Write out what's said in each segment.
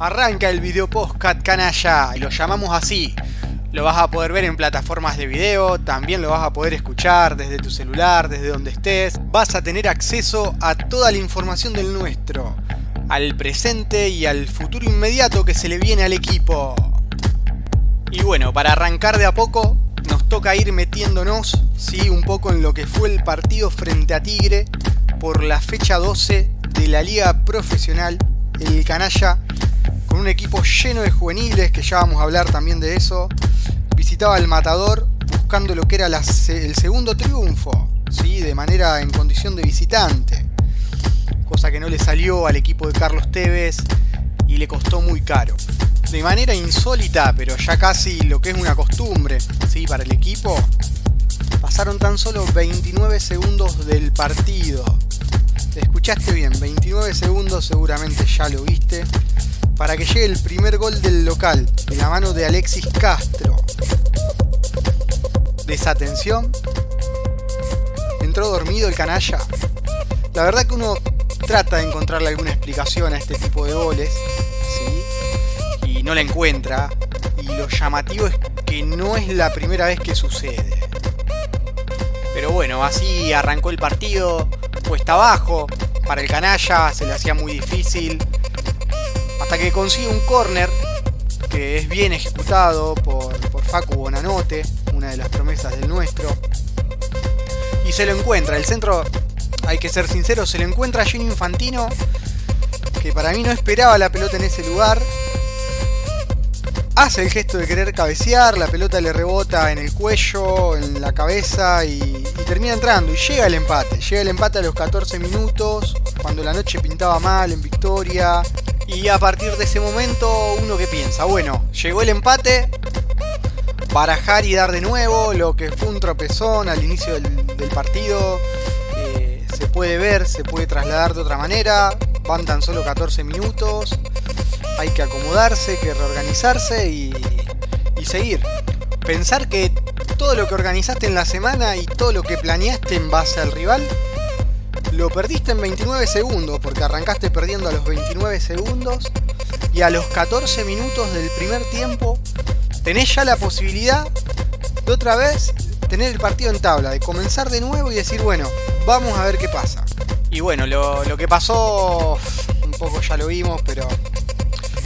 Arranca el video postcat canalla, lo llamamos así. Lo vas a poder ver en plataformas de video, también lo vas a poder escuchar desde tu celular, desde donde estés. Vas a tener acceso a toda la información del nuestro, al presente y al futuro inmediato que se le viene al equipo. Y bueno, para arrancar de a poco, nos toca ir metiéndonos, sí, un poco en lo que fue el partido frente a Tigre por la fecha 12 de la Liga Profesional, el Canalla con un equipo lleno de juveniles, que ya vamos a hablar también de eso. Visitaba el Matador buscando lo que era el segundo triunfo, ¿sí? de manera en condición de visitante. Cosa que no le salió al equipo de Carlos Tevez y le costó muy caro. De manera insólita, pero ya casi lo que es una costumbre ¿sí? para el equipo, pasaron tan solo 29 segundos del partido. Escuchaste bien, 29 segundos seguramente ya lo viste para que llegue el primer gol del local, de la mano de Alexis Castro. Desatención. Entró dormido el canalla. La verdad que uno trata de encontrarle alguna explicación a este tipo de goles. Y no la encuentra. Y lo llamativo es que no es la primera vez que sucede. Pero bueno, así arrancó el partido, puesta abajo. Para el canalla se le hacía muy difícil hasta que consigue un corner que es bien ejecutado por, por Facu Bonanote, una de las promesas del nuestro. Y se lo encuentra. El centro, hay que ser sincero, se lo encuentra Gino Infantino, que para mí no esperaba la pelota en ese lugar. Hace el gesto de querer cabecear, la pelota le rebota en el cuello, en la cabeza y termina entrando. Y llega el empate. Llega el empate a los 14 minutos, cuando la noche pintaba mal en Victoria. Y a partir de ese momento, uno que piensa, bueno, llegó el empate, barajar y dar de nuevo, lo que fue un tropezón al inicio del, partido, eh, se puede ver, se puede trasladar de otra manera, van tan solo 14 minutos, hay que acomodarse, que reorganizarse y, y seguir. Pensar que todo lo que organizaste en la semana y todo lo que planeaste en base al rival lo perdiste en 29 segundos, porque arrancaste perdiendo a los 29 segundos y a los 14 minutos del primer tiempo tenés ya la posibilidad de otra vez tener el partido en tabla, de comenzar de nuevo y decir, bueno, vamos a ver qué pasa. Y bueno, lo, que pasó, un poco ya lo vimos, pero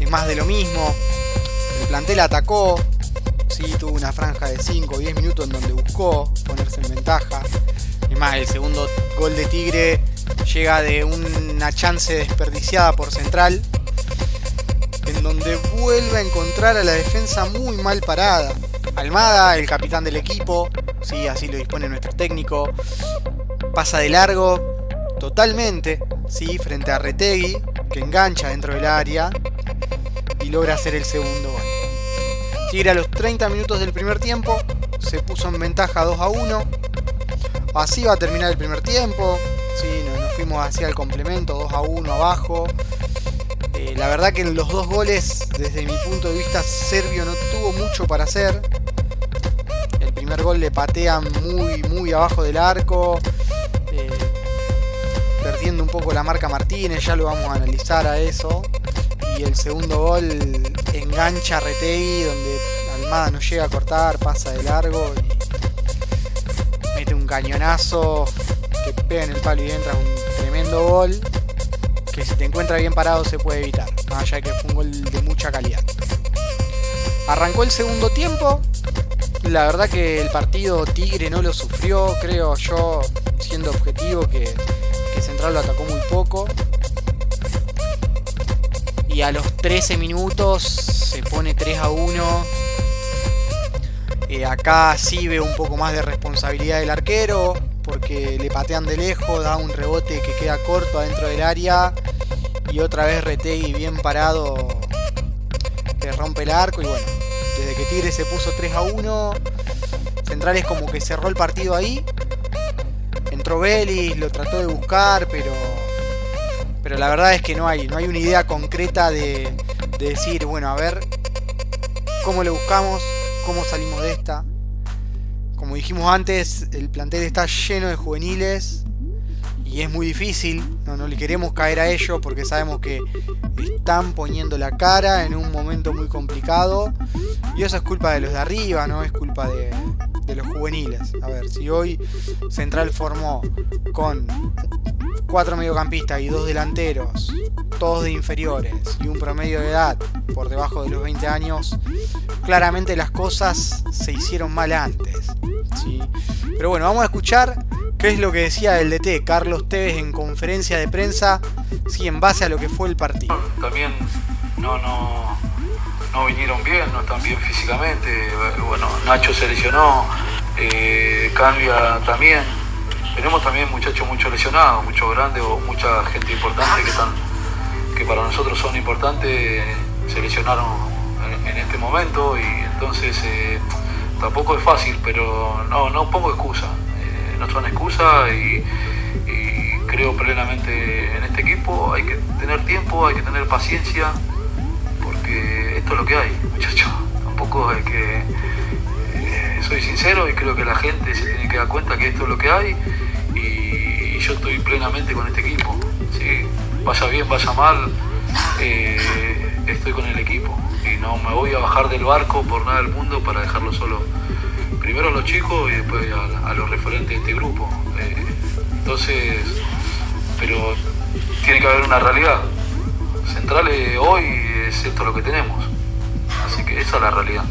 es más de lo mismo. El plantel atacó, sí, tuvo una franja de 5 o 10 minutos en donde buscó ponerse en ventaja. Es más, el segundo gol de Tigre llega de una chance desperdiciada por Central, en donde vuelve a encontrar a la defensa muy mal parada. Almada, el capitán del equipo, sí, así lo dispone nuestro técnico, pasa de largo totalmente, sí, frente a Retegui, que engancha dentro del área y logra hacer el segundo gol. Tigre a los 30 minutos del primer tiempo se puso en ventaja 2 a 1 Así va a terminar el primer tiempo. Sí, nos, fuimos hacia el complemento, 2 a 1 abajo. Eh, la verdad que en los dos goles, desde mi punto de vista, Serbio no tuvo mucho para hacer. El primer gol le patean muy, muy abajo del arco. Eh, perdiendo un poco la marca Martínez, ya lo vamos a analizar a eso. Y el segundo gol engancha a Retegui, donde Almada no llega a cortar, pasa de largo cañonazo que pega en el palo y entra un tremendo gol. Que si te encuentra bien parado se puede evitar. Más allá de que fue un gol de mucha calidad. Arrancó el segundo tiempo. La verdad que el partido Tigre no lo sufrió, creo yo, siendo objetivo que, que Central lo atacó muy poco. Y a los 13 minutos se pone 3 a 1 eh, acá sí veo un poco más de responsabilidad del arquero, porque le patean de lejos, da un rebote que queda corto adentro del área. Y otra vez Retegui bien parado que rompe el arco. Y bueno, desde que Tigre se puso 3 a 1, Centrales como que cerró el partido ahí. Entró Vélez, lo trató de buscar, pero. Pero la verdad es que no hay, no hay una idea concreta de, de decir, bueno, a ver cómo le buscamos, cómo salimos de esta. Como dijimos antes, el plantel está lleno de juveniles y es muy difícil, no, no le queremos caer a ellos porque sabemos que están poniendo la cara en un momento muy complicado. Y eso es culpa de los de arriba, no es culpa de, de los juveniles. A ver, si hoy Central formó con cuatro mediocampistas y dos delanteros, todos de inferiores y un promedio de edad por debajo de los 20 años, claramente las cosas se hicieron mal antes. Pero bueno, vamos a escuchar qué es lo que decía el DT Carlos Tevez en conferencia de prensa, sí, en base a lo que fue el partido. También no, no, no vinieron bien, no están bien físicamente. Bueno, Nacho se lesionó, eh, Cambia también. Tenemos también muchachos mucho lesionados, muchos grandes o mucha gente importante que están que para nosotros son importantes, se lesionaron en, este momento y entonces eh, tampoco es fácil, pero no, no pongo excusa. Eh, no son excusas y, y creo plenamente en este equipo. Hay que tener tiempo, hay que tener paciencia, porque esto es lo que hay, muchachos. Tampoco es que eh, soy sincero y creo que la gente se tiene que dar cuenta que esto es lo que hay y, yo estoy plenamente con este equipo. ¿sí? Vaya bien, vaya mal, eh, estoy con el equipo y no me voy a bajar del barco por nada del mundo para dejarlo solo. Primero a los chicos y después a, los referentes de este grupo. Eh, entonces, pero tiene que haber una realidad. Centrales hoy es esto lo que tenemos. Así que esa es la realidad.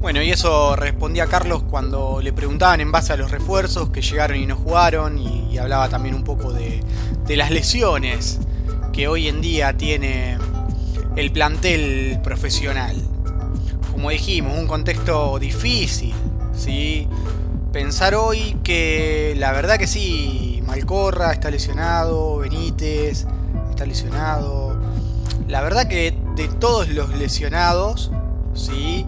Bueno, y eso respondía Carlos cuando le preguntaban en base a los refuerzos que llegaron y no jugaron, y, hablaba también un poco de, las lesiones que hoy en día tiene el plantel profesional. Como dijimos, un contexto difícil, ¿sí? Pensar hoy que la verdad que sí, Malcorra está lesionado, Benítez está lesionado. La verdad que de todos los lesionados, ¿sí?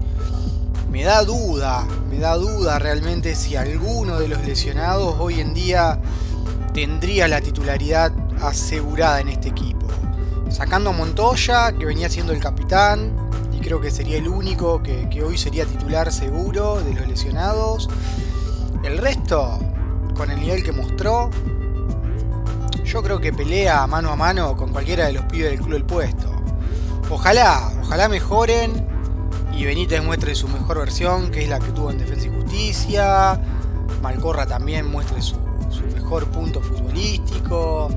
me da duda, me da duda realmente si alguno de los lesionados hoy en día tendría la titularidad asegurada en este equipo. Sacando a Montoya, que venía siendo el capitán, y creo que sería el único que, hoy sería titular seguro de los lesionados. El resto, con el nivel que mostró, yo creo que pelea mano a mano con cualquiera de los pibes del club del puesto. Ojalá, ojalá mejoren y Benítez muestre su mejor versión, que es la que tuvo en Defensa y Justicia. Malcorra también muestre su, mejor punto futbolístico.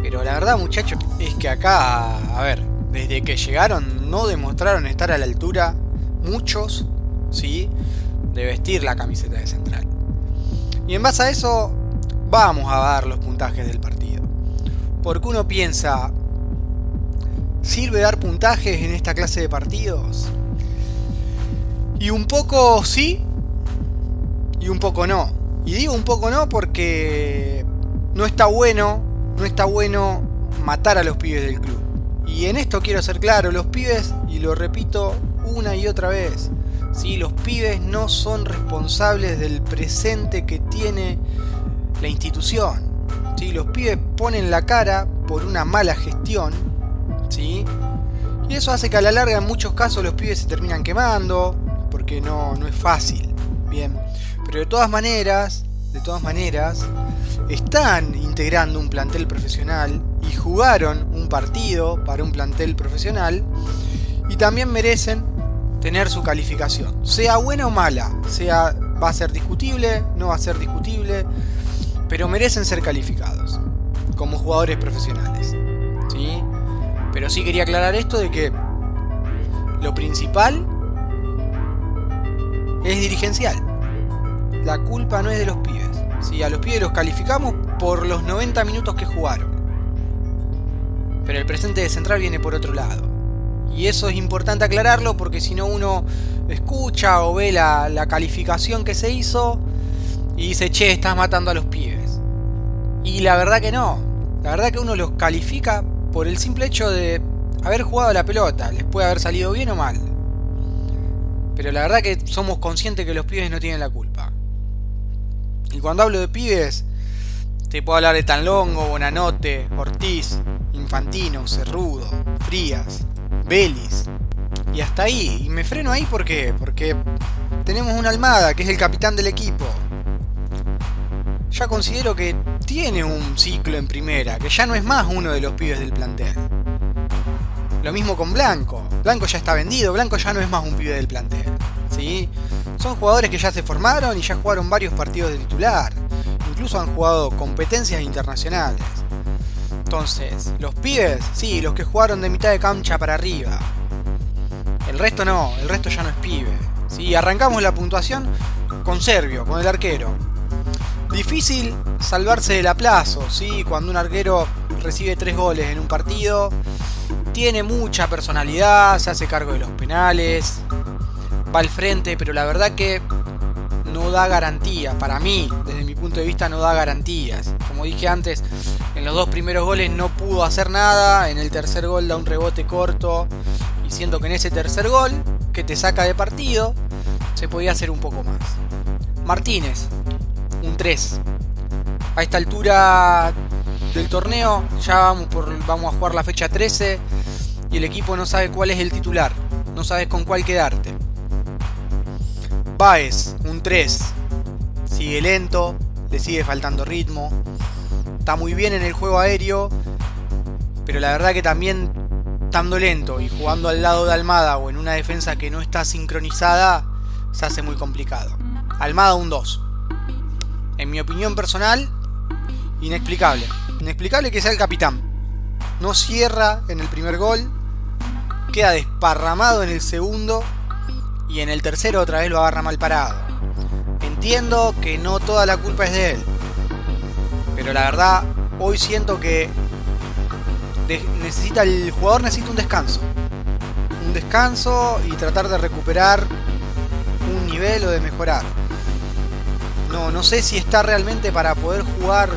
Pero la verdad, muchachos, es que acá, a ver, desde que llegaron no demostraron estar a la altura muchos, ¿sí? De vestir la camiseta de central. Y en base a eso, vamos a dar los puntajes del partido. Porque uno piensa, ¿sirve dar puntajes en esta clase de partidos? Y un poco sí y un poco no. Y digo un poco no porque no está bueno, no está bueno matar a los pibes del club. Y en esto quiero ser claro, los pibes, y lo repito una y otra vez, ¿sí? los pibes no son responsables del presente que tiene la institución. ¿sí? Los pibes ponen la cara por una mala gestión. ¿Sí? Y eso hace que a la larga en muchos casos los pibes se terminan quemando, porque no, no es fácil. Bien. Pero de todas maneras, de todas maneras, están integrando un plantel profesional y jugaron un partido para un plantel profesional y también merecen tener su calificación. Sea buena o mala, sea va a ser discutible, no va a ser discutible, pero merecen ser calificados como jugadores profesionales. ¿Sí? Pero sí quería aclarar esto de que lo principal es dirigencial. La culpa no es de los pibes. Si a los pibes los calificamos por los 90 minutos que jugaron. Pero el presente de Central viene por otro lado. Y eso es importante aclararlo porque si no uno escucha o ve la, la calificación que se hizo y dice, che, estás matando a los pibes. Y la verdad que no. La verdad que uno los califica por el simple hecho de haber jugado la pelota. Les puede haber salido bien o mal. Pero la verdad que somos conscientes que los pibes no tienen la culpa. Y cuando hablo de pibes, te puedo hablar de Tanlongo, Bonanote, Ortiz, Infantino, Cerrudo, Frías, Belis. Y hasta ahí. Y me freno ahí ¿por qué? porque tenemos una Almada, que es el capitán del equipo. Ya considero que tiene un ciclo en primera, que ya no es más uno de los pibes del plantel. Lo mismo con Blanco. Blanco ya está vendido, Blanco ya no es más un pibe del plantel. ¿sí? Son jugadores que ya se formaron y ya jugaron varios partidos de titular. Incluso han jugado competencias internacionales. Entonces, los pibes, sí, los que jugaron de mitad de cancha para arriba. El resto no, el resto ya no es pibe. ¿sí? Arrancamos la puntuación con Servio, con el arquero. Difícil salvarse del aplazo, ¿sí? Cuando un arquero recibe tres goles en un partido, tiene mucha personalidad, se hace cargo de los penales, va al frente, pero la verdad que no da garantías. Para mí, desde mi punto de vista, no da garantías. Como dije antes, en los dos primeros goles no pudo hacer nada, en el tercer gol da un rebote corto, y siento que en ese tercer gol, que te saca de partido, se podía hacer un poco más. Martínez, un 3. A esta altura del torneo ya vamos, por, vamos a jugar la fecha 13 y el equipo no sabe cuál es el titular, no sabes con cuál quedarte. Baez, un 3. Sigue lento, le sigue faltando ritmo. Está muy bien en el juego aéreo, pero la verdad que también estando lento y jugando al lado de Almada o en una defensa que no está sincronizada, se hace muy complicado. Almada un 2. En mi opinión personal, inexplicable. Inexplicable que sea el capitán. No cierra en el primer gol. Queda desparramado en el segundo. Y en el tercero otra vez lo agarra mal parado. Entiendo que no toda la culpa es de él. Pero la verdad, hoy siento que necesita el jugador necesita un descanso. Un descanso y tratar de recuperar un nivel o de mejorar. No, no sé si está realmente para poder jugar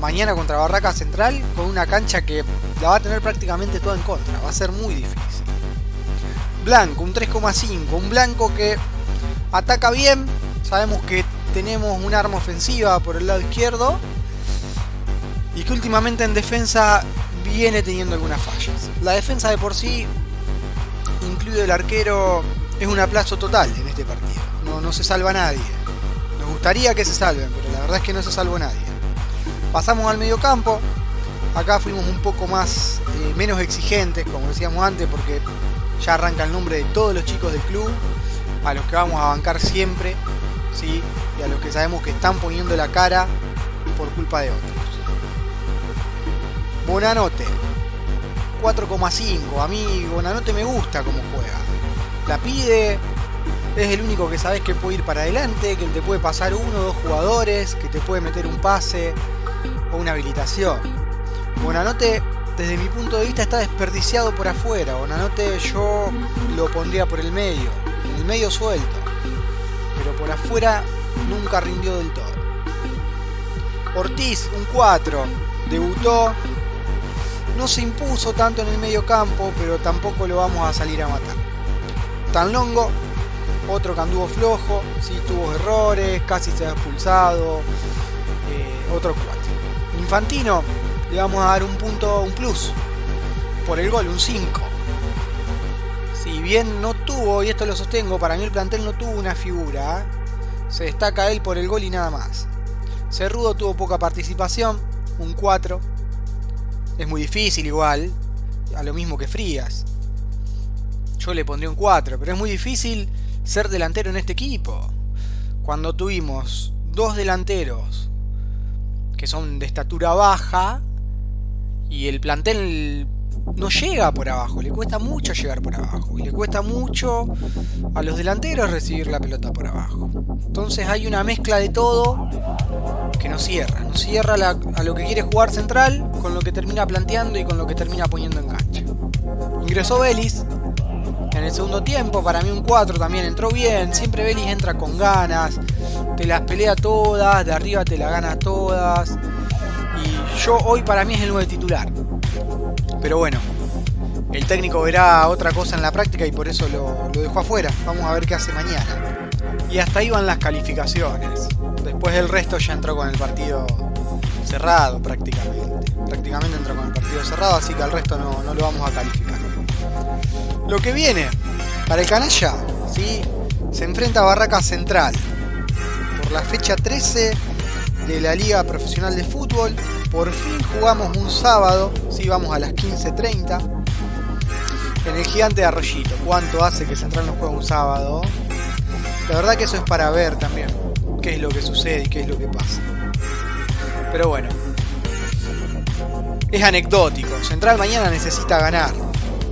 mañana contra Barraca Central con una cancha que la va a tener prácticamente toda en contra. Va a ser muy difícil. Blanco, un 3,5. Un blanco que ataca bien. Sabemos que tenemos un arma ofensiva por el lado izquierdo. Y que últimamente en defensa viene teniendo algunas fallas. La defensa de por sí, incluido el arquero, es un aplazo total en este partido. No, no se salva nadie. Gustaría que se salven, pero la verdad es que no se salvó nadie. Pasamos al medio campo. Acá fuimos un poco más, eh, menos exigentes, como decíamos antes, porque ya arranca el nombre de todos los chicos del club, a los que vamos a bancar siempre, ¿sí? y a los que sabemos que están poniendo la cara por culpa de otros. Bonanote, 4,5. A mí Bonanote me gusta como juega. La pide, es el único que sabes que puede ir para adelante, que te puede pasar uno o dos jugadores, que te puede meter un pase, o una habilitación. Bonanote, desde mi punto de vista, está desperdiciado por afuera. Bonanote yo lo pondría por el medio, en el medio suelto. Pero por afuera nunca rindió del todo. Ortiz, un 4. Debutó. No se impuso tanto en el medio campo, pero tampoco lo vamos a salir a matar. Tan longo, otro que anduvo flojo, sí tuvo errores, casi se ha expulsado. Eh, otro 4. Infantino le vamos a dar un punto, un plus por el gol, un 5. Si bien no tuvo, y esto lo sostengo, para mí el plantel no tuvo una figura, ¿eh? se destaca él por el gol y nada más. Cerrudo tuvo poca participación, un 4. Es muy difícil igual, a lo mismo que Frías. Yo le pondría un 4, pero es muy difícil ser delantero en este equipo. Cuando tuvimos dos delanteros que son de estatura baja y el plantel no llega por abajo, le cuesta mucho llegar por abajo y le cuesta mucho a los delanteros recibir la pelota por abajo. Entonces hay una mezcla de todo que no cierra, no cierra a lo que quiere jugar central con lo que termina planteando y con lo que termina poniendo en cancha. Ingresó Vélez en el segundo tiempo, para mí un 4 también entró bien, siempre Vélez entra con ganas, te las pelea todas, de arriba te las gana todas. Y yo hoy para mí es el 9 titular. Pero bueno, el técnico verá otra cosa en la práctica y por eso lo, lo dejó afuera. Vamos a ver qué hace mañana. Y hasta ahí van las calificaciones. Después el resto ya entró con el partido cerrado prácticamente. Prácticamente entró con el partido cerrado, así que al resto no, no lo vamos a calificar. Lo que viene para el canalla, ¿sí? se enfrenta a Barraca Central. Por la fecha 13 de la Liga Profesional de Fútbol. Por fin jugamos un sábado, sí, vamos a las 15.30. En el gigante de Arroyito. ¿Cuánto hace que Central no juega un sábado? La verdad que eso es para ver también qué es lo que sucede y qué es lo que pasa. Pero bueno, es anecdótico. Central mañana necesita ganar.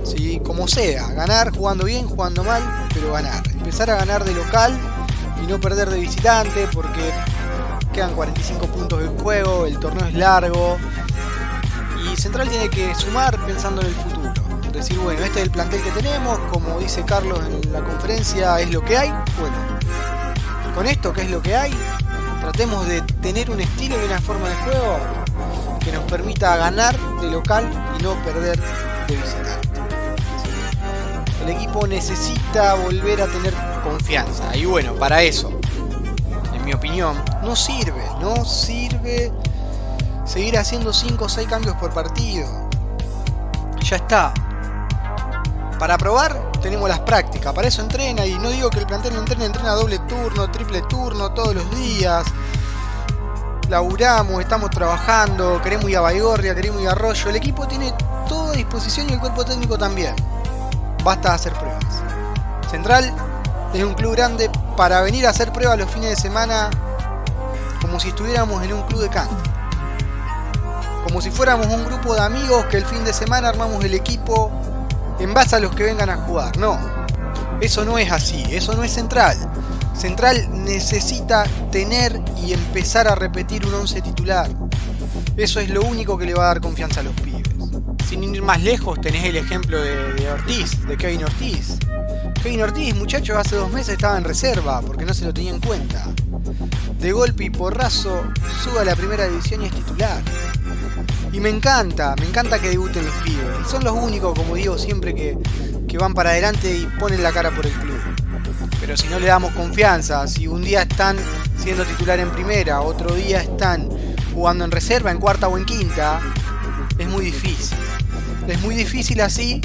¿Sí? Como sea, ganar jugando bien, jugando mal, pero ganar. Empezar a ganar de local y no perder de visitante porque quedan 45 puntos del juego, el torneo es largo y Central tiene que sumar pensando en el futuro. Decir, bueno, este es el plantel que tenemos, como dice Carlos en la conferencia, es lo que hay. Bueno, con esto que es lo que hay, tratemos de tener un estilo y una forma de juego que nos permita ganar de local y no perder de visitante. El equipo necesita volver a tener confianza y bueno, para eso, en mi opinión, no sirve, no sirve seguir haciendo 5 o 6 cambios por partido. Ya está. Para probar tenemos las prácticas, para eso entrena y no digo que el plantel no entrene, entrena doble turno, triple turno todos los días laburamos, estamos trabajando, queremos ir a Baigorria, queremos ir a Arroyo. El equipo tiene toda disposición y el cuerpo técnico también. Basta hacer pruebas. Central es un club grande para venir a hacer pruebas los fines de semana como si estuviéramos en un club de canto. Como si fuéramos un grupo de amigos que el fin de semana armamos el equipo en base a los que vengan a jugar. No, eso no es así, eso no es central. Central necesita tener y empezar a repetir un 11 titular. Eso es lo único que le va a dar confianza a los pibes. Sin ir más lejos, tenés el ejemplo de, Ortiz, de Kevin Ortiz. Kevin Ortiz, muchachos, hace dos meses estaba en reserva porque no se lo tenía en cuenta. De golpe y porrazo, sube a la primera división y es titular. Y me encanta, me encanta que debuten los pibes. Son los únicos, como digo siempre, que, que van para adelante y ponen la cara por el club. Pero si no le damos confianza, si un día están siendo titular en primera, otro día están jugando en reserva, en cuarta o en quinta, es muy difícil. Es muy difícil así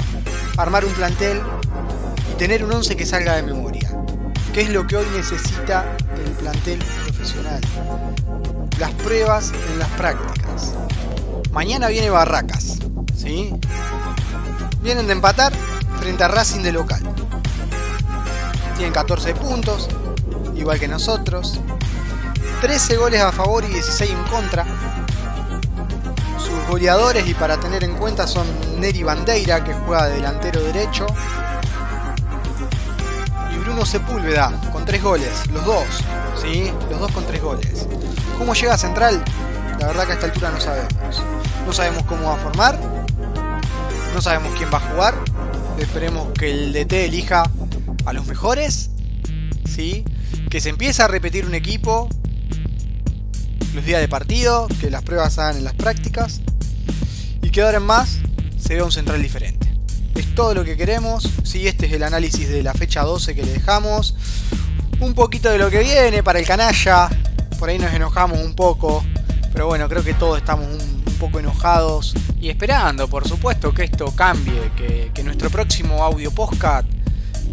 armar un plantel y tener un 11 que salga de memoria. ¿Qué es lo que hoy necesita el plantel profesional? Las pruebas en las prácticas. Mañana viene Barracas, ¿sí? Vienen de empatar frente a Racing de local. Tienen 14 puntos, igual que nosotros. 13 goles a favor y 16 en contra. Goleadores, y para tener en cuenta, son Neri Bandeira, que juega de delantero derecho. Y Bruno Sepúlveda, con 3 goles. Los dos, ¿sí? Los dos con 3 goles. ¿Cómo llega a Central? La verdad que a esta altura no sabemos. No sabemos cómo va a formar. No sabemos quién va a jugar. Esperemos que el DT elija a los mejores, ¿sí? que se empiece a repetir un equipo los días de partido, que las pruebas hagan en las prácticas que ahora en más se vea un central diferente. Es todo lo que queremos, ¿sí? este es el análisis de la fecha 12 que le dejamos, un poquito de lo que viene para el canalla, por ahí nos enojamos un poco, pero bueno, creo que todos estamos un, poco enojados y esperando, por supuesto, que esto cambie, que, que nuestro próximo audio podcast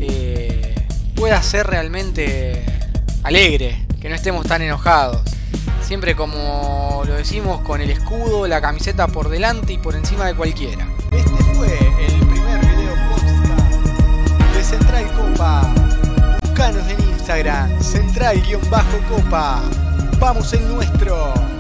eh, pueda ser realmente alegre, que no estemos tan enojados. Siempre como lo decimos con el escudo, la camiseta por delante y por encima de cualquiera. Este fue el primer video podcast de Central Copa. Buscanos en Instagram, central-copa. Vamos el nuestro.